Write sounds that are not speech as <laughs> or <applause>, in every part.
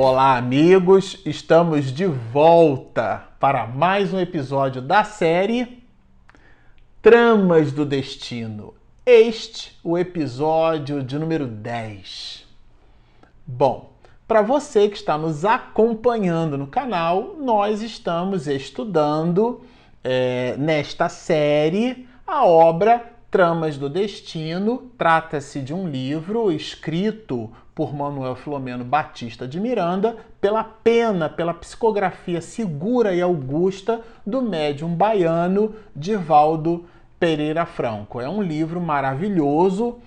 Olá, amigos! Estamos de volta para mais um episódio da série Tramas do Destino. Este, o episódio de número 10. Bom, para você que está nos acompanhando no canal, nós estamos estudando é, nesta série a obra Tramas do Destino. Trata-se de um livro escrito por Manuel Filomeno Batista de Miranda, pela pena, pela psicografia segura e augusta do médium baiano Divaldo Pereira Franco. É um livro maravilhoso,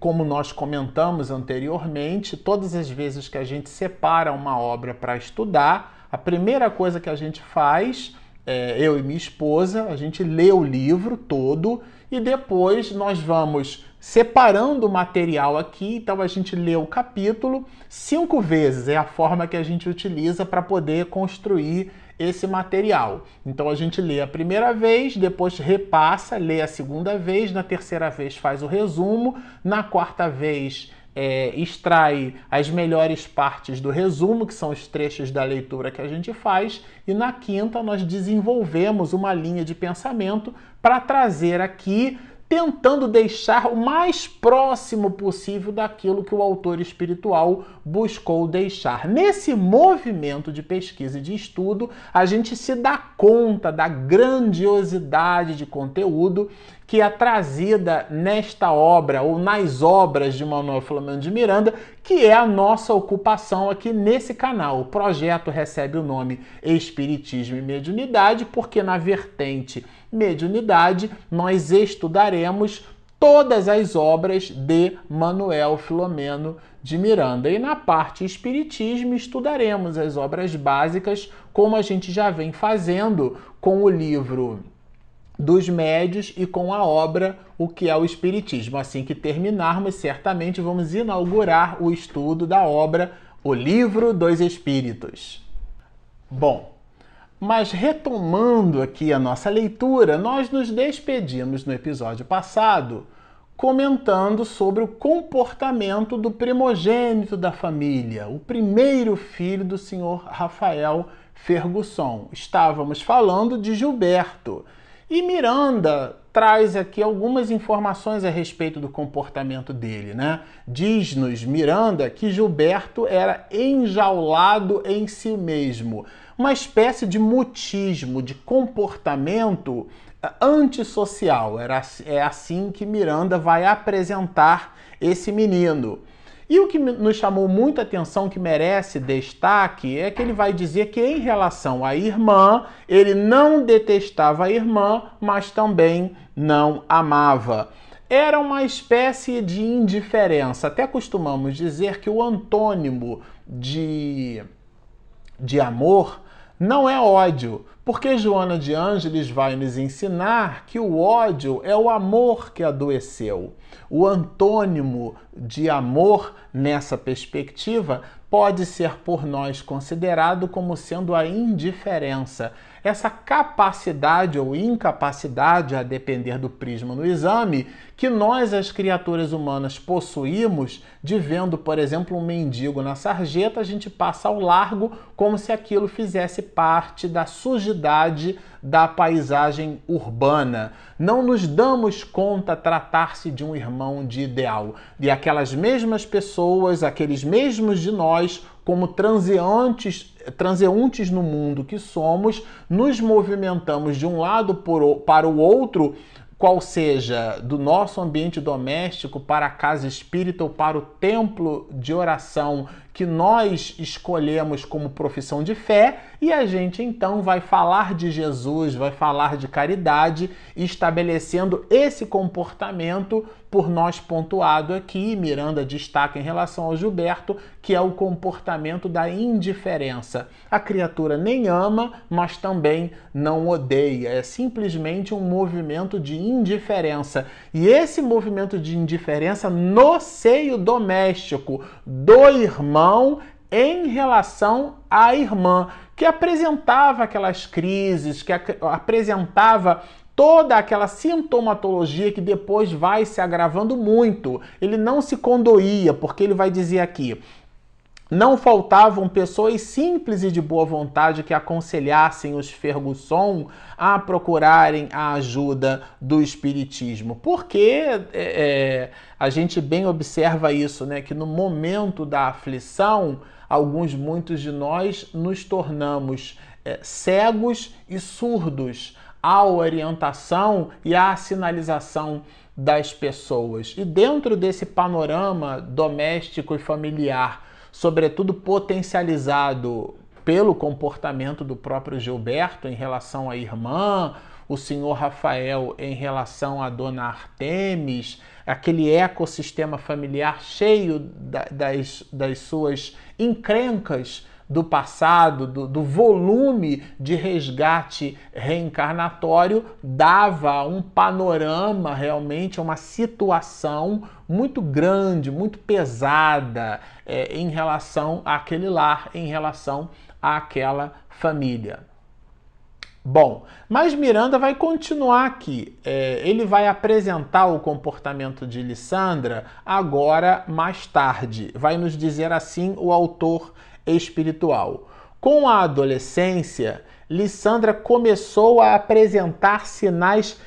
como nós comentamos anteriormente, todas as vezes que a gente separa uma obra para estudar, a primeira coisa que a gente faz, é, eu e minha esposa, a gente lê o livro todo e depois nós vamos separando o material aqui. Então a gente lê o capítulo cinco vezes, é a forma que a gente utiliza para poder construir esse material. Então a gente lê a primeira vez, depois repassa, lê a segunda vez, na terceira vez faz o resumo, na quarta vez é, extrai as melhores partes do resumo, que são os trechos da leitura que a gente faz, e na quinta nós desenvolvemos uma linha de pensamento para trazer aqui tentando deixar o mais próximo possível daquilo que o autor espiritual buscou deixar. Nesse movimento de pesquisa e de estudo, a gente se dá conta da grandiosidade de conteúdo que é trazida nesta obra ou nas obras de Manuel Flamengo de Miranda, que é a nossa ocupação aqui nesse canal. O projeto recebe o nome Espiritismo e Mediunidade, porque na vertente mediunidade nós estudaremos todas as obras de Manuel Filomeno de Miranda. E na parte Espiritismo estudaremos as obras básicas, como a gente já vem fazendo com o livro dos médios e com a obra O que é o Espiritismo. Assim que terminarmos, certamente vamos inaugurar o estudo da obra O Livro dos Espíritos. Bom, mas retomando aqui a nossa leitura, nós nos despedimos no episódio passado comentando sobre o comportamento do primogênito da família, o primeiro filho do senhor Rafael Fergusson. Estávamos falando de Gilberto. E Miranda traz aqui algumas informações a respeito do comportamento dele, né? Diz-nos Miranda que Gilberto era enjaulado em si mesmo, uma espécie de mutismo, de comportamento antissocial. Era, é assim que Miranda vai apresentar esse menino. E o que nos chamou muita atenção, que merece destaque, é que ele vai dizer que em relação à irmã, ele não detestava a irmã, mas também não amava. Era uma espécie de indiferença. Até costumamos dizer que o antônimo de, de amor não é ódio, porque Joana de Ângeles vai nos ensinar que o ódio é o amor que adoeceu. O antônimo de amor nessa perspectiva pode ser por nós considerado como sendo a indiferença. Essa capacidade ou incapacidade, a depender do prisma no exame, que nós, as criaturas humanas, possuímos de vendo, por exemplo, um mendigo na sarjeta, a gente passa ao largo como se aquilo fizesse parte da sujidade da paisagem urbana. Não nos damos conta tratar-se de um irmão de ideal. E aquelas mesmas pessoas, aqueles mesmos de nós, como transeantes, transeuntes no mundo que somos, nos movimentamos de um lado para o outro, qual seja do nosso ambiente doméstico para a casa espírita ou para o templo de oração que nós escolhemos como profissão de fé, e a gente então vai falar de Jesus, vai falar de caridade, estabelecendo esse comportamento por nós pontuado aqui. Miranda destaca em relação ao Gilberto, que é o comportamento da indiferença. A criatura nem ama, mas também não odeia. É simplesmente um movimento de indiferença. E esse movimento de indiferença no seio doméstico do irmão irmão em relação à irmã, que apresentava aquelas crises, que apresentava toda aquela sintomatologia que depois vai se agravando muito. Ele não se condoía, porque ele vai dizer aqui: não faltavam pessoas simples e de boa vontade que aconselhassem os Ferguson a procurarem a ajuda do Espiritismo. Porque é, é, a gente bem observa isso, né? Que no momento da aflição, alguns, muitos de nós, nos tornamos é, cegos e surdos à orientação e à sinalização das pessoas. E dentro desse panorama doméstico e familiar, sobretudo potencializado pelo comportamento do próprio Gilberto em relação à irmã, o senhor Rafael em relação à dona Artemis, aquele ecossistema familiar cheio das, das suas encrencas do passado, do, do, volume de resgate reencarnatório, dava um panorama realmente, uma situação muito grande, muito pesada é, em relação àquele lar, em relação àquela família. Bom, mas Miranda vai continuar aqui. É, ele vai apresentar o comportamento de Lissandra agora mais tarde. Vai nos dizer assim o autor espiritual. Com a adolescência, Lissandra começou a apresentar sinais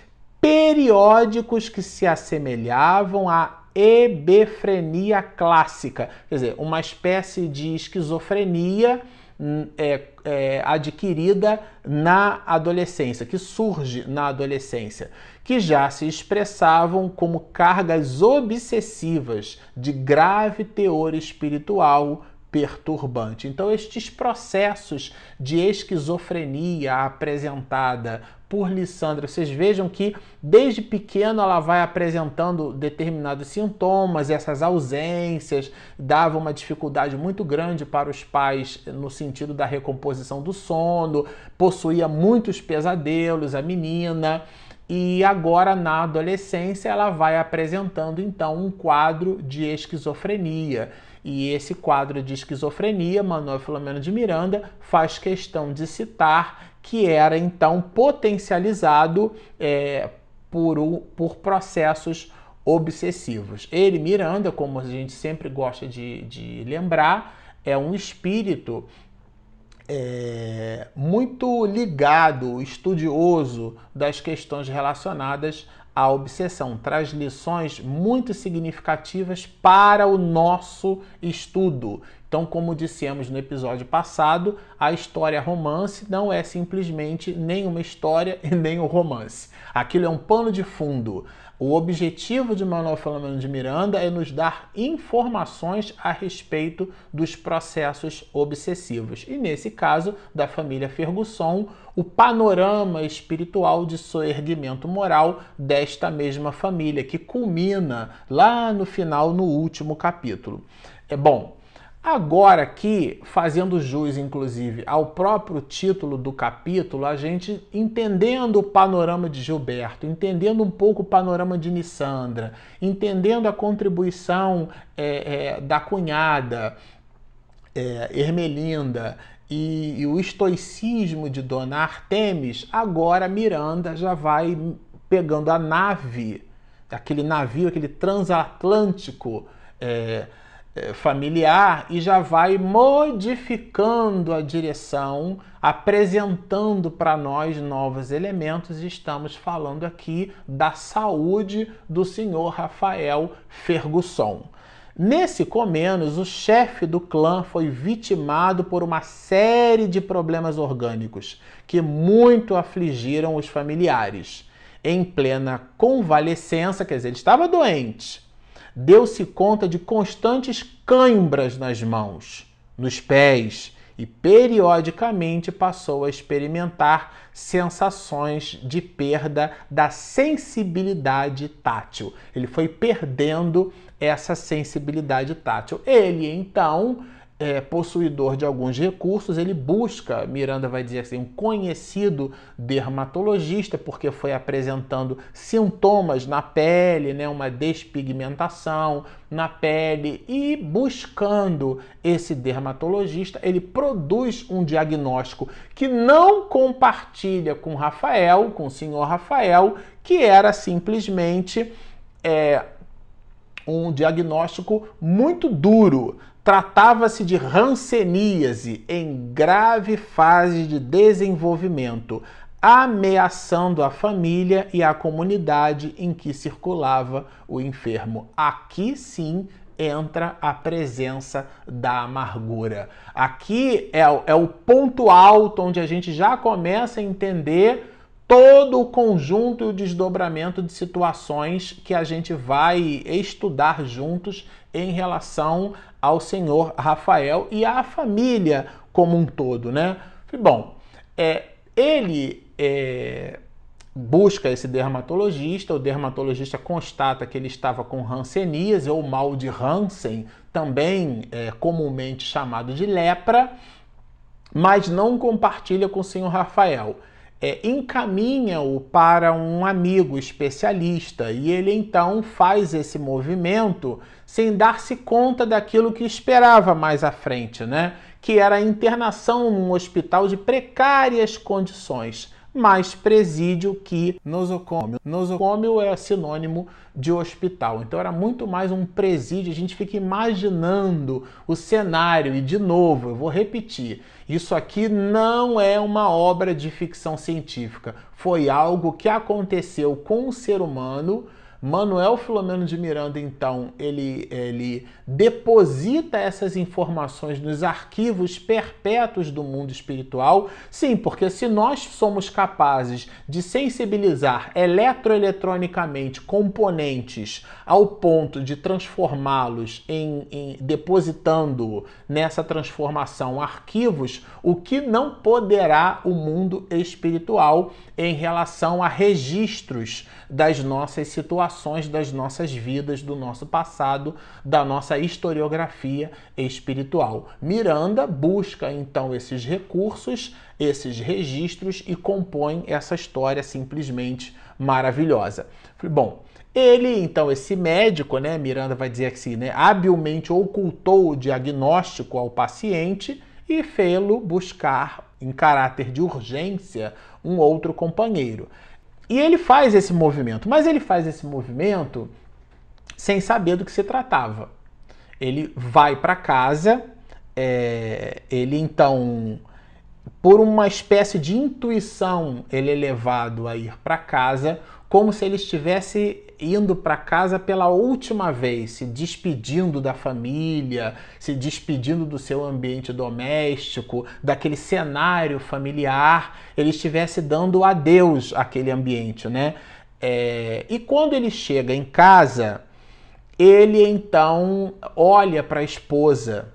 periódicos que se assemelhavam à hebefrenia clássica, quer dizer, uma espécie de esquizofrenia hum, é, é, adquirida na adolescência, que surge na adolescência, que já se expressavam como cargas obsessivas de grave teor espiritual, perturbante. Então, estes processos de esquizofrenia apresentada por Lissandra, vocês vejam que desde pequena ela vai apresentando determinados sintomas, essas ausências, dava uma dificuldade muito grande para os pais no sentido da recomposição do sono, possuía muitos pesadelos, a menina. E agora na adolescência ela vai apresentando então um quadro de esquizofrenia. E esse quadro de esquizofrenia, Manuel Filomeno de Miranda faz questão de citar que era então potencializado é, por, por processos obsessivos. Ele, Miranda, como a gente sempre gosta de, de lembrar, é um espírito é, muito ligado, estudioso das questões relacionadas à obsessão. Traz lições muito significativas para o nosso estudo. Então, como dissemos no episódio passado, a história romance não é simplesmente nem uma história <laughs> e nem um romance. Aquilo é um pano de fundo. O objetivo de Manuel Filomeno de Miranda é nos dar informações a respeito dos processos obsessivos. E nesse caso, da família Fergusson, o panorama espiritual de soerguimento moral desta mesma família, que culmina lá no final, no último capítulo. É bom, Agora, aqui, fazendo jus, inclusive, ao próprio título do capítulo, a gente entendendo o panorama de Gilberto, entendendo um pouco o panorama de Nissandra, entendendo a contribuição é, é, da cunhada é, Ermelinda e, e o estoicismo de Dona Artemis, agora Miranda já vai pegando a nave, aquele navio, aquele transatlântico. É, familiar e já vai modificando a direção, apresentando para nós novos elementos. Estamos falando aqui da saúde do senhor Rafael Ferguson. Nesse Comenos, o chefe do clã foi vitimado por uma série de problemas orgânicos que muito afligiram os familiares. Em plena convalescença, quer dizer, ele estava doente, deu-se conta de constantes cãibras nas mãos, nos pés e periodicamente passou a experimentar sensações de perda da sensibilidade tátil. Ele foi perdendo essa sensibilidade tátil. Ele então é, possuidor de alguns recursos, ele busca, Miranda vai dizer assim, um conhecido dermatologista, porque foi apresentando sintomas na pele, né, uma despigmentação na pele, e buscando esse dermatologista, ele produz um diagnóstico que não compartilha com Rafael, com o senhor Rafael, que era simplesmente é, um diagnóstico muito duro Tratava-se de ranceníase em grave fase de desenvolvimento, ameaçando a família e a comunidade em que circulava o enfermo. Aqui sim entra a presença da amargura. Aqui é, é o ponto alto onde a gente já começa a entender todo o conjunto e o desdobramento de situações que a gente vai estudar juntos em relação ao senhor Rafael e à família como um todo, né? Bom, é, ele é, busca esse dermatologista, o dermatologista constata que ele estava com Hanseníase ou mal de Hansen, também é, comumente chamado de lepra, mas não compartilha com o senhor Rafael é, encaminha-o para um amigo especialista e ele então faz esse movimento sem dar-se conta daquilo que esperava mais à frente, né? Que era a internação num hospital de precárias condições mais presídio que nosocômio. Nosocômio é sinônimo de hospital. Então era muito mais um presídio. A gente fica imaginando o cenário. E de novo, eu vou repetir: isso aqui não é uma obra de ficção científica. Foi algo que aconteceu com o ser humano Manuel Filomeno de Miranda, então, ele, ele deposita essas informações nos arquivos perpétuos do mundo espiritual. Sim, porque se nós somos capazes de sensibilizar eletroeletronicamente componentes ao ponto de transformá-los em, em depositando nessa transformação arquivos, o que não poderá o mundo espiritual em relação a registros das nossas situações, das nossas vidas, do nosso passado, da nossa historiografia espiritual. Miranda busca então esses recursos, esses registros e compõe essa história simplesmente maravilhosa. Bom, ele, então, esse médico, né, Miranda vai dizer assim, né, habilmente ocultou o diagnóstico ao paciente e fê-lo buscar, em caráter de urgência, um outro companheiro. E ele faz esse movimento, mas ele faz esse movimento sem saber do que se tratava. Ele vai para casa, é, ele então, por uma espécie de intuição, ele é levado a ir para casa como se ele estivesse indo para casa pela última vez, se despedindo da família, se despedindo do seu ambiente doméstico, daquele cenário familiar, ele estivesse dando adeus àquele ambiente, né? É, e quando ele chega em casa, ele então olha para a esposa.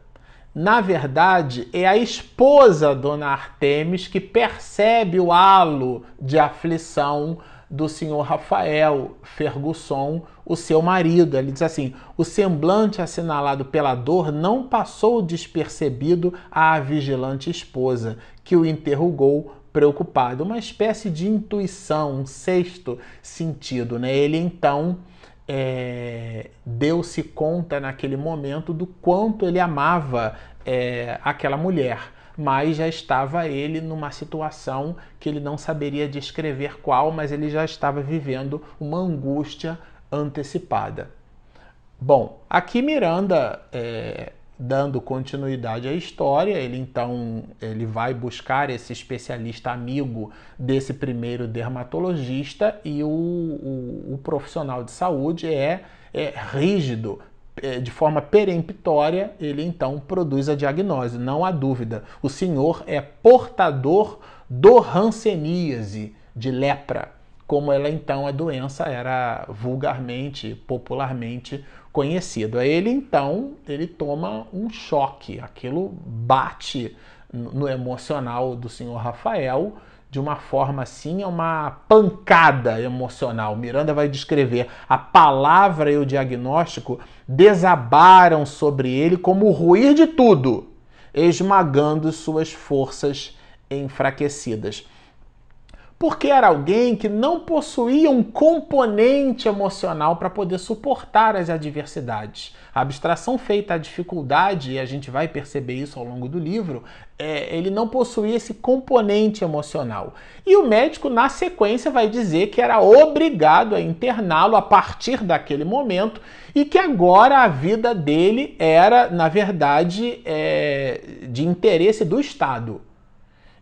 Na verdade, é a esposa, Dona Artemis, que percebe o halo de aflição do senhor Rafael Ferguson, o seu marido. Ele diz assim: o semblante assinalado pela dor não passou despercebido à vigilante esposa, que o interrogou preocupado. Uma espécie de intuição, um sexto sentido. Né? Ele então é, deu-se conta naquele momento do quanto ele amava é, aquela mulher mas já estava ele numa situação que ele não saberia descrever qual, mas ele já estava vivendo uma angústia antecipada. Bom, aqui Miranda, é, dando continuidade à história, ele então ele vai buscar esse especialista amigo desse primeiro dermatologista e o, o, o profissional de saúde é, é rígido de forma peremptória, ele então produz a diagnose, não há dúvida. O senhor é portador do hanseníase, de lepra, como ela então a doença era vulgarmente, popularmente conhecida. Ele então, ele toma um choque, aquilo bate no emocional do senhor Rafael, de uma forma assim, é uma pancada emocional. Miranda vai descrever a palavra e o diagnóstico desabaram sobre ele como o ruir de tudo, esmagando suas forças enfraquecidas. Porque era alguém que não possuía um componente emocional para poder suportar as adversidades. A abstração feita à dificuldade, e a gente vai perceber isso ao longo do livro, é, ele não possuía esse componente emocional. E o médico, na sequência, vai dizer que era obrigado a interná-lo a partir daquele momento e que agora a vida dele era, na verdade, é, de interesse do Estado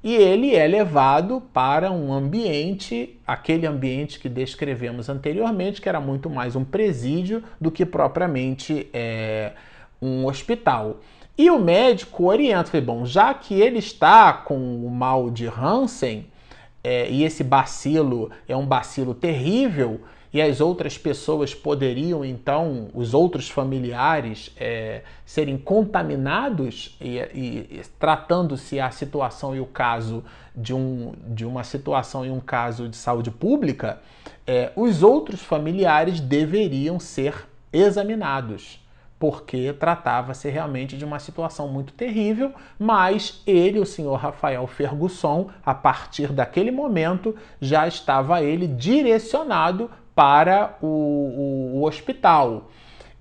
e ele é levado para um ambiente, aquele ambiente que descrevemos anteriormente, que era muito mais um presídio do que propriamente é, um hospital. E o médico orienta, bom, já que ele está com o mal de Hansen, é, e esse bacilo é um bacilo terrível, e as outras pessoas poderiam então, os outros familiares, é, serem contaminados e, e, tratando-se a situação e o caso de, um, de uma situação e um caso de saúde pública, é, os outros familiares deveriam ser examinados porque tratava-se realmente de uma situação muito terrível, mas ele, o senhor Rafael Fergusson, a partir daquele momento, já estava ele direcionado para o, o, o hospital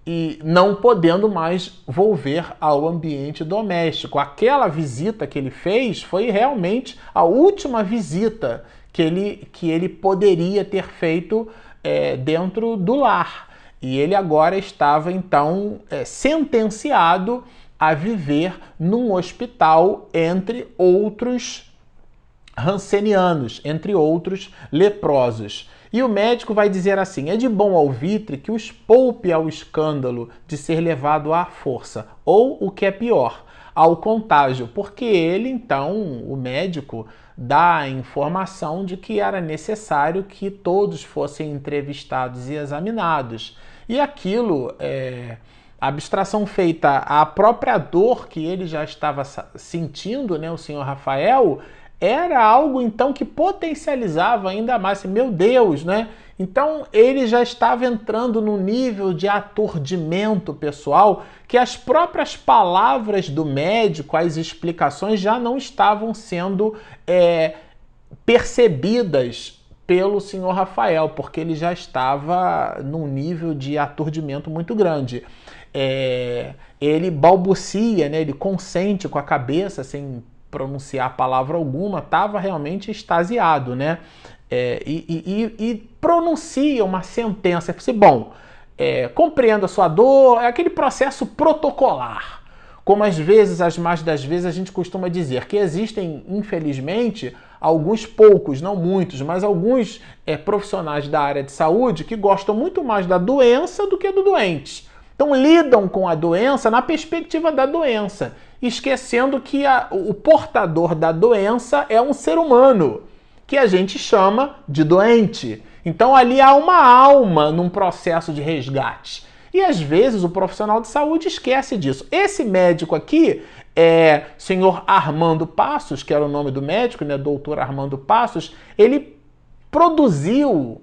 e não podendo mais volver ao ambiente doméstico. Aquela visita que ele fez foi realmente a última visita que ele, que ele poderia ter feito é, dentro do lar. E ele agora estava então é, sentenciado a viver num hospital entre outros rancenianos, entre outros leprosos. E o médico vai dizer assim: é de bom alvitre que os poupe ao escândalo de ser levado à força, ou o que é pior, ao contágio, porque ele, então, o médico, dá a informação de que era necessário que todos fossem entrevistados e examinados. E aquilo é a abstração feita à própria dor que ele já estava sentindo, né, o senhor Rafael, era algo então que potencializava ainda mais. Assim, meu Deus, né? Então ele já estava entrando no nível de aturdimento pessoal que as próprias palavras do médico, as explicações já não estavam sendo é, percebidas pelo senhor Rafael, porque ele já estava num nível de aturdimento muito grande. É, ele balbucia, né, ele consente com a cabeça, sem pronunciar palavra alguma, estava realmente extasiado, né? É, e, e, e, pronuncia uma sentença. Eu falei, bom, é, compreendo a sua dor, é aquele processo protocolar. Como às vezes, as mais das vezes, a gente costuma dizer que existem, infelizmente, alguns poucos, não muitos, mas alguns é, profissionais da área de saúde que gostam muito mais da doença do que do doente. Então lidam com a doença na perspectiva da doença esquecendo que a, o portador da doença é um ser humano, que a gente chama de doente. Então ali há uma alma num processo de resgate. E às vezes o profissional de saúde esquece disso. Esse médico aqui, é senhor Armando Passos, que era o nome do médico, né, doutor Armando Passos, ele produziu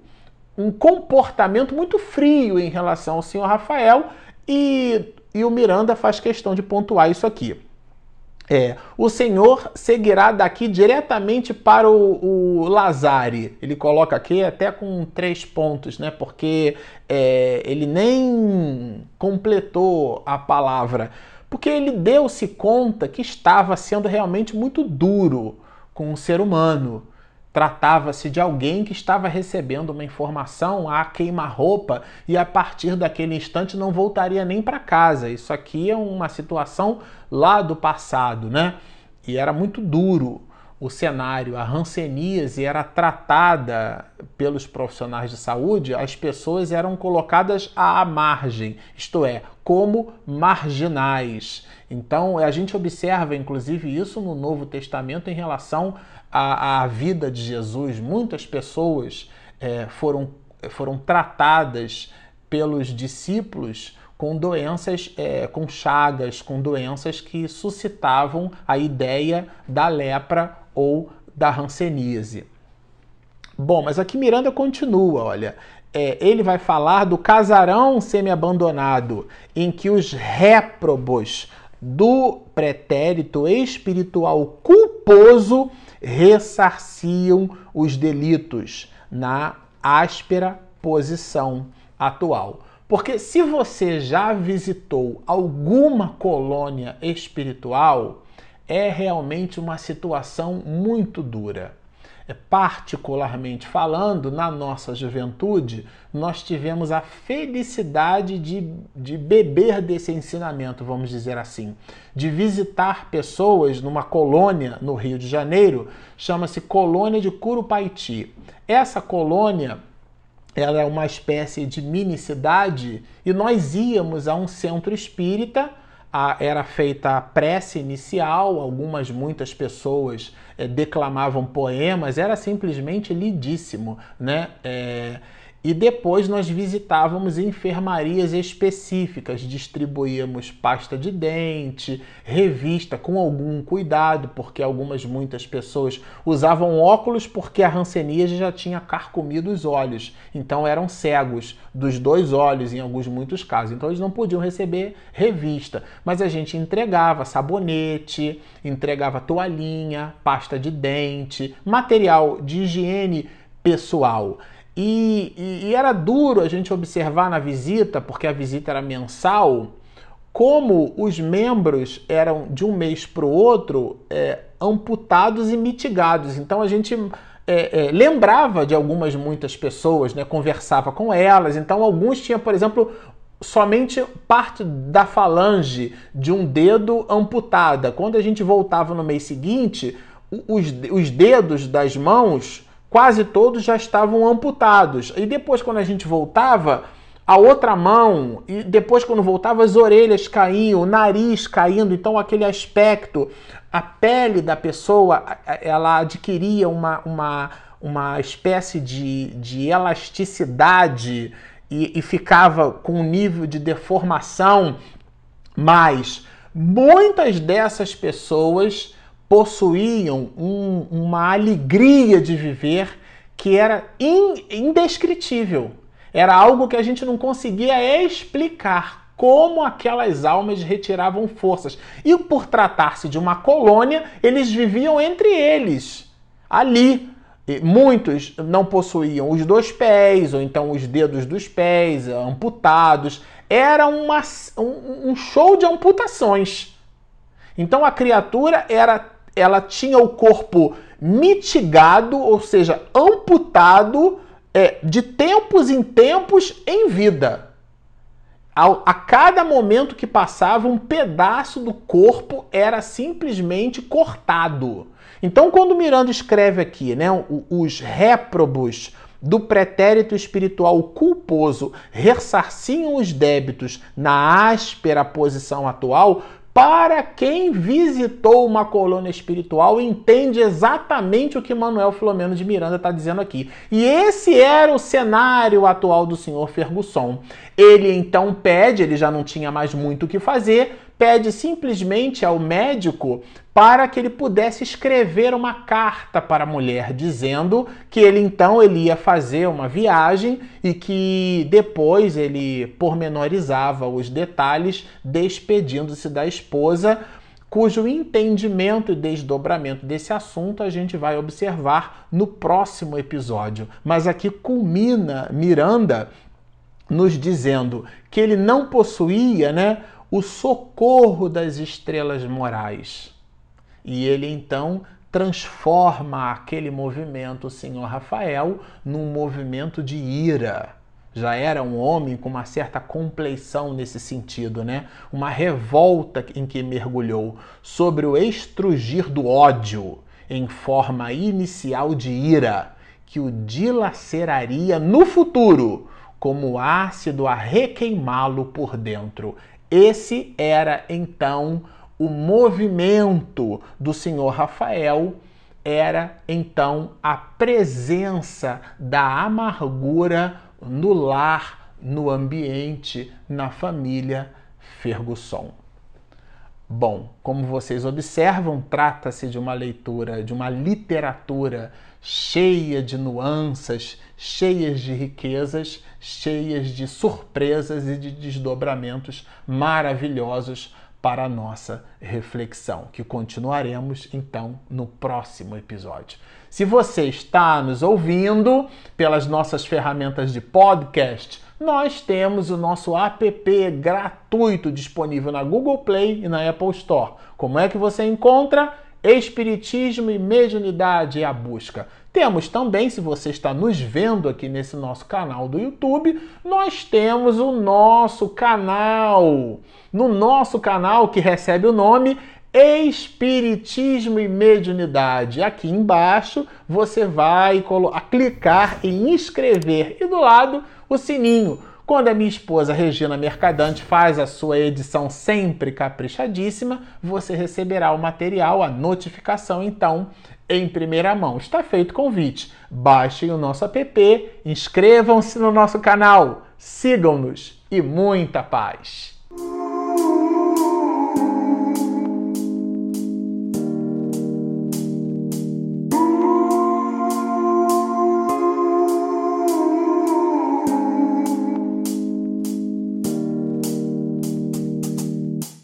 um comportamento muito frio em relação ao senhor Rafael e, e o Miranda faz questão de pontuar isso aqui. É, o Senhor seguirá daqui diretamente para o, o Lazare. Ele coloca aqui até com três pontos, né? Porque é, ele nem completou a palavra. Porque ele deu-se conta que estava sendo realmente muito duro com o ser humano. Tratava-se de alguém que estava recebendo uma informação a queima-roupa e a partir daquele instante não voltaria nem para casa. Isso aqui é uma situação lá do passado, né? E era muito duro o cenário. A hanseníase era tratada pelos profissionais de saúde, as pessoas eram colocadas à margem, isto é, como marginais. Então a gente observa, inclusive, isso no Novo Testamento em relação a, a vida de Jesus, muitas pessoas é, foram, foram tratadas pelos discípulos com doenças, é, com chagas, com doenças que suscitavam a ideia da lepra ou da hanseníase. Bom, mas aqui Miranda continua, olha. É, ele vai falar do casarão semi-abandonado, em que os réprobos do pretérito espiritual culposo ressarciam os delitos na áspera posição atual. Porque se você já visitou alguma colônia espiritual, é realmente uma situação muito dura. Particularmente falando, na nossa juventude, nós tivemos a felicidade de, de beber desse ensinamento, vamos dizer assim, de visitar pessoas numa colônia no Rio de Janeiro, chama-se Colônia de Curupaiti. Essa colônia ela é uma espécie de mini cidade e nós íamos a um centro espírita a, era feita a prece inicial, algumas, muitas pessoas é, declamavam poemas, era simplesmente lindíssimo, né? É, e depois nós visitávamos enfermarias específicas, distribuíamos pasta de dente, revista com algum cuidado, porque algumas muitas pessoas usavam óculos porque a ranceníase já tinha carcomido os olhos, então eram cegos dos dois olhos em alguns muitos casos. Então eles não podiam receber revista, mas a gente entregava sabonete, entregava toalhinha, pasta de dente, material de higiene pessoal. E, e, e, era duro a gente observar na visita, porque a visita era mensal, como os membros eram de um mês para o outro é, amputados e mitigados. Então a gente é, é, lembrava de algumas muitas pessoas, né, conversava com elas. Então alguns tinham, por exemplo, somente parte da falange de um dedo amputada. Quando a gente voltava no mês seguinte, os, os dedos das mãos quase todos já estavam amputados. E depois, quando a gente voltava, a outra mão, e depois, quando voltava, as orelhas caíam, o nariz caindo, então aquele aspecto, a pele da pessoa, ela adquiria uma, uma, uma espécie de, de elasticidade e, e ficava com um nível de deformação, mas muitas dessas pessoas possuíam um, uma alegria de viver que era in, indescritível. Era algo que a gente não conseguia explicar como aquelas almas retiravam forças. E por tratar-se de uma colônia, eles viviam entre eles, ali. E muitos não possuíam os dois pés, ou então os dedos dos pés amputados. Era uma, um, um show de amputações. Então a criatura era ela tinha o corpo mitigado, ou seja, amputado é, de tempos em tempos em vida. A, cada momento que passava, um pedaço do corpo era simplesmente cortado. Então, quando Miranda escreve aqui, né, os réprobos do pretérito espiritual culposo ressarciam os débitos na áspera posição atual, para quem visitou uma colônia espiritual entende exatamente o que Manuel Filomeno de Miranda está dizendo aqui. E esse era o cenário atual do senhor Ferguson. Ele então pede, ele já não tinha mais muito o que fazer, pede simplesmente ao médico para que ele pudesse escrever uma carta para a mulher dizendo que ele então ele ia fazer uma viagem e que depois ele pormenorizava os detalhes despedindo-se da esposa cujo entendimento e desdobramento desse assunto a gente vai observar no próximo episódio. Mas aqui culmina Miranda nos dizendo que ele não possuía, né, o socorro das estrelas morais. E ele então transforma aquele movimento, o senhor Rafael, num movimento de ira. Já era um homem com uma certa compleição nesse sentido, né? Uma revolta em que mergulhou sobre o estrugir do ódio em forma inicial de ira, que o dilaceraria no futuro como ácido a requeimá-lo por dentro. Esse era então o movimento do senhor Rafael, era então a presença da amargura no lar, no ambiente, na família Ferguson. Bom, como vocês observam, trata-se de uma leitura, de uma literatura cheia de nuances, cheias de riquezas, cheias de surpresas e de desdobramentos maravilhosos para a nossa reflexão, que continuaremos então no próximo episódio. Se você está nos ouvindo pelas nossas ferramentas de podcast, nós temos o nosso app gratuito disponível na Google Play e na Apple Store. Como é que você encontra? Espiritismo e Mediunidade é a busca. Temos também, se você está nos vendo aqui nesse nosso canal do YouTube, nós temos o nosso canal. No nosso canal, que recebe o nome Espiritismo e Mediunidade. Aqui embaixo você vai clicar em inscrever e do lado o sininho. Quando a minha esposa Regina Mercadante faz a sua edição sempre caprichadíssima, você receberá o material, a notificação, então, em primeira mão. Está feito o convite. Baixem o nosso app, inscrevam-se no nosso canal, sigam-nos e muita paz!